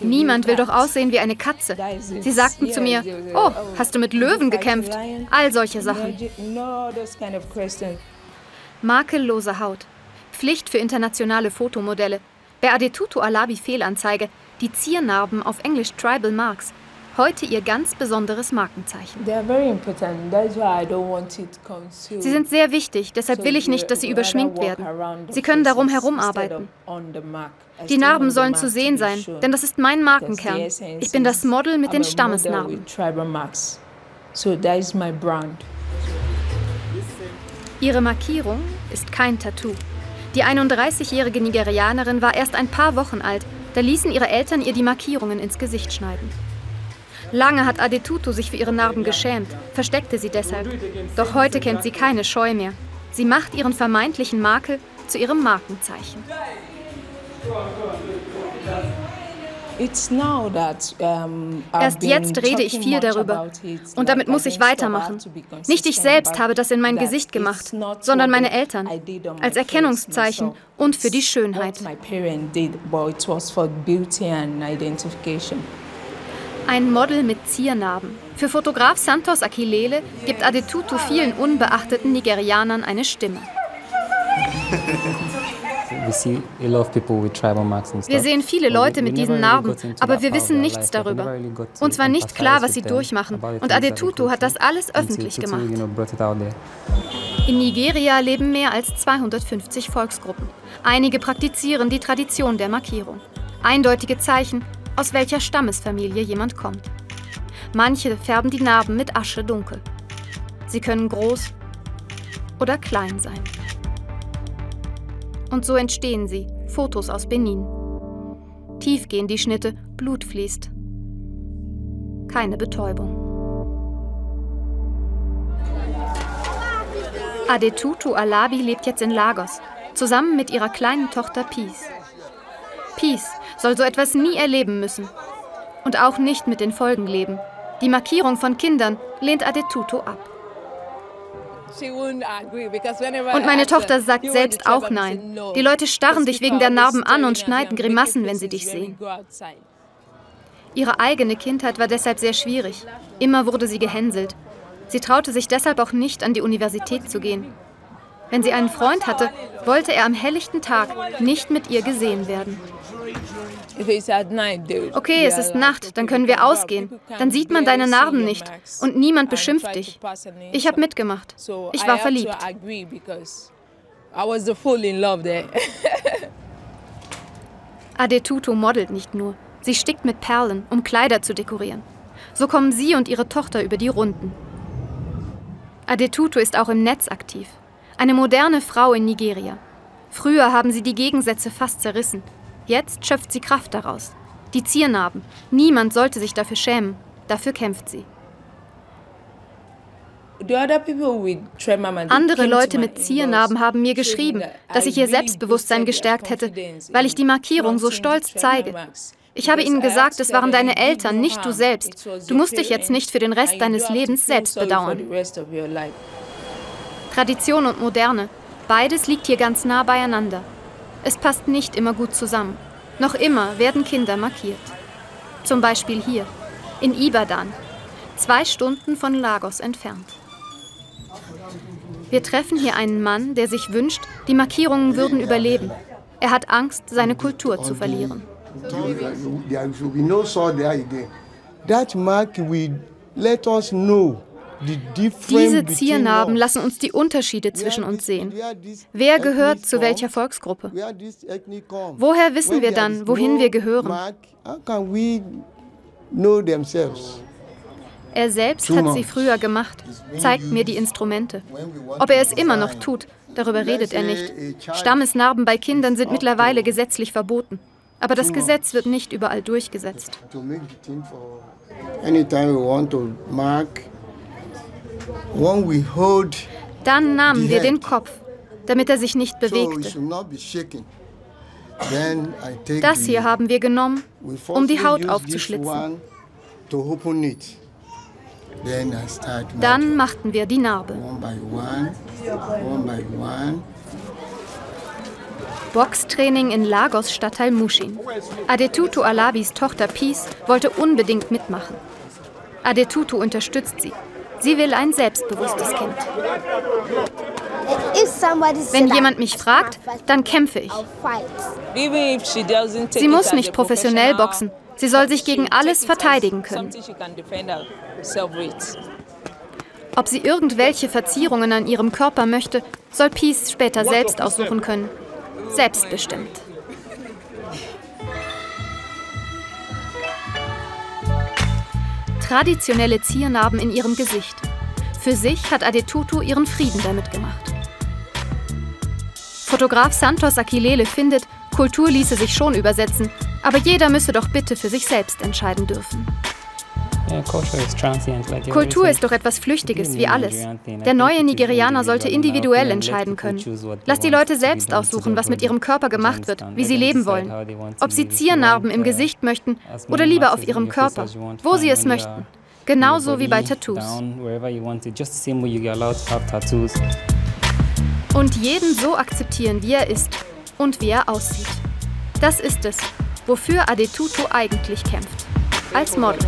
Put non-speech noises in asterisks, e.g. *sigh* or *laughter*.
Niemand will doch aussehen wie eine Katze. Sie sagten zu mir, oh, hast du mit Löwen gekämpft? All solche Sachen. Makellose Haut. Pflicht für internationale Fotomodelle. Bei Adetutu Alabi Fehlanzeige. Die Ziernarben auf Englisch Tribal Marks. Heute ihr ganz besonderes Markenzeichen. Sie sind sehr wichtig, deshalb will ich nicht, dass sie überschminkt werden. Sie können darum herumarbeiten. Die Narben sollen zu sehen sein, denn das ist mein Markenkern. Ich bin das Model mit den Stammesnarben. Ihre Markierung ist kein Tattoo. Die 31-jährige Nigerianerin war erst ein paar Wochen alt, da ließen ihre Eltern ihr die Markierungen ins Gesicht schneiden. Lange hat Adetutu sich für ihre Narben geschämt, versteckte sie deshalb. Doch heute kennt sie keine Scheu mehr. Sie macht ihren vermeintlichen Makel zu ihrem Markenzeichen. Erst jetzt rede ich viel darüber. Und damit muss ich weitermachen. Nicht ich selbst habe das in mein Gesicht gemacht, sondern meine Eltern. Als Erkennungszeichen und für die Schönheit. Ein Model mit Ziernarben. Für Fotograf Santos Akilele gibt Adetutu vielen unbeachteten Nigerianern eine Stimme. Wir sehen viele Leute mit diesen Narben, aber wir wissen nichts darüber. Uns war nicht klar, was sie durchmachen. Und Adetutu hat das alles öffentlich gemacht. In Nigeria leben mehr als 250 Volksgruppen. Einige praktizieren die Tradition der Markierung. Eindeutige Zeichen, aus welcher Stammesfamilie jemand kommt. Manche färben die Narben mit Asche dunkel. Sie können groß oder klein sein. Und so entstehen sie, Fotos aus Benin. Tief gehen die Schnitte, Blut fließt. Keine Betäubung. Adetutu Alabi lebt jetzt in Lagos, zusammen mit ihrer kleinen Tochter Peace. Peace soll so etwas nie erleben müssen. Und auch nicht mit den Folgen leben. Die Markierung von Kindern lehnt Adetutu ab. Und meine Tochter sagt selbst auch nein. Die Leute starren dich wegen der Narben an und schneiden Grimassen, wenn sie dich sehen. Ihre eigene Kindheit war deshalb sehr schwierig. Immer wurde sie gehänselt. Sie traute sich deshalb auch nicht, an die Universität zu gehen. Wenn sie einen Freund hatte, wollte er am helllichten Tag nicht mit ihr gesehen werden. Okay, es ist Nacht, dann können wir ausgehen. Dann sieht man deine Narben nicht und niemand beschimpft dich. Ich habe mitgemacht. Ich war verliebt. *laughs* Adetutu modelt nicht nur. Sie stickt mit Perlen, um Kleider zu dekorieren. So kommen sie und ihre Tochter über die Runden. Adetutu ist auch im Netz aktiv. Eine moderne Frau in Nigeria. Früher haben sie die Gegensätze fast zerrissen. Jetzt schöpft sie Kraft daraus. Die Ziernarben. Niemand sollte sich dafür schämen. Dafür kämpft sie. Andere Leute mit Ziernarben haben mir geschrieben, dass ich ihr Selbstbewusstsein gestärkt hätte, weil ich die Markierung so stolz zeige. Ich habe ihnen gesagt, es waren deine Eltern, nicht du selbst. Du musst dich jetzt nicht für den Rest deines Lebens selbst bedauern. Tradition und Moderne, beides liegt hier ganz nah beieinander. Es passt nicht immer gut zusammen. Noch immer werden Kinder markiert. Zum Beispiel hier, in Ibadan, zwei Stunden von Lagos entfernt. Wir treffen hier einen Mann, der sich wünscht, die Markierungen würden überleben. Er hat Angst, seine Kultur zu verlieren. That mark will let us know diese Ziernarben lassen uns die Unterschiede zwischen uns sehen. Wer gehört zu welcher Volksgruppe? Woher wissen wir dann, wohin wir gehören? Er selbst hat sie früher gemacht, zeigt mir die Instrumente. Ob er es immer noch tut, darüber redet er nicht. Stammesnarben bei Kindern sind mittlerweile gesetzlich verboten. Aber das Gesetz wird nicht überall durchgesetzt. Anytime we want to mark dann nahmen wir den Kopf, damit er sich nicht bewegte. Das hier haben wir genommen, um die Haut aufzuschlitzen. Dann machten wir die Narbe. Boxtraining in Lagos Stadtteil Mushin. Adetutu Alabis Tochter Peace wollte unbedingt mitmachen. Adetutu unterstützt sie. Sie will ein selbstbewusstes Kind. Wenn jemand mich fragt, dann kämpfe ich. Sie muss nicht professionell boxen. Sie soll sich gegen alles verteidigen können. Ob sie irgendwelche Verzierungen an ihrem Körper möchte, soll Peace später selbst aussuchen können. Selbstbestimmt. Traditionelle Ziernarben in ihrem Gesicht. Für sich hat Adetutu ihren Frieden damit gemacht. Fotograf Santos Aquilele findet, Kultur ließe sich schon übersetzen, aber jeder müsse doch bitte für sich selbst entscheiden dürfen. Kultur ist doch etwas Flüchtiges, wie alles. Der neue Nigerianer sollte individuell entscheiden können. Lass die Leute selbst aussuchen, was mit ihrem Körper gemacht wird, wie sie leben wollen. Ob sie Ziernarben im Gesicht möchten oder lieber auf ihrem Körper, wo sie es möchten. Genauso wie bei Tattoos. Und jeden so akzeptieren, wie er ist und wie er aussieht. Das ist es, wofür Adetutu eigentlich kämpft. Als Model.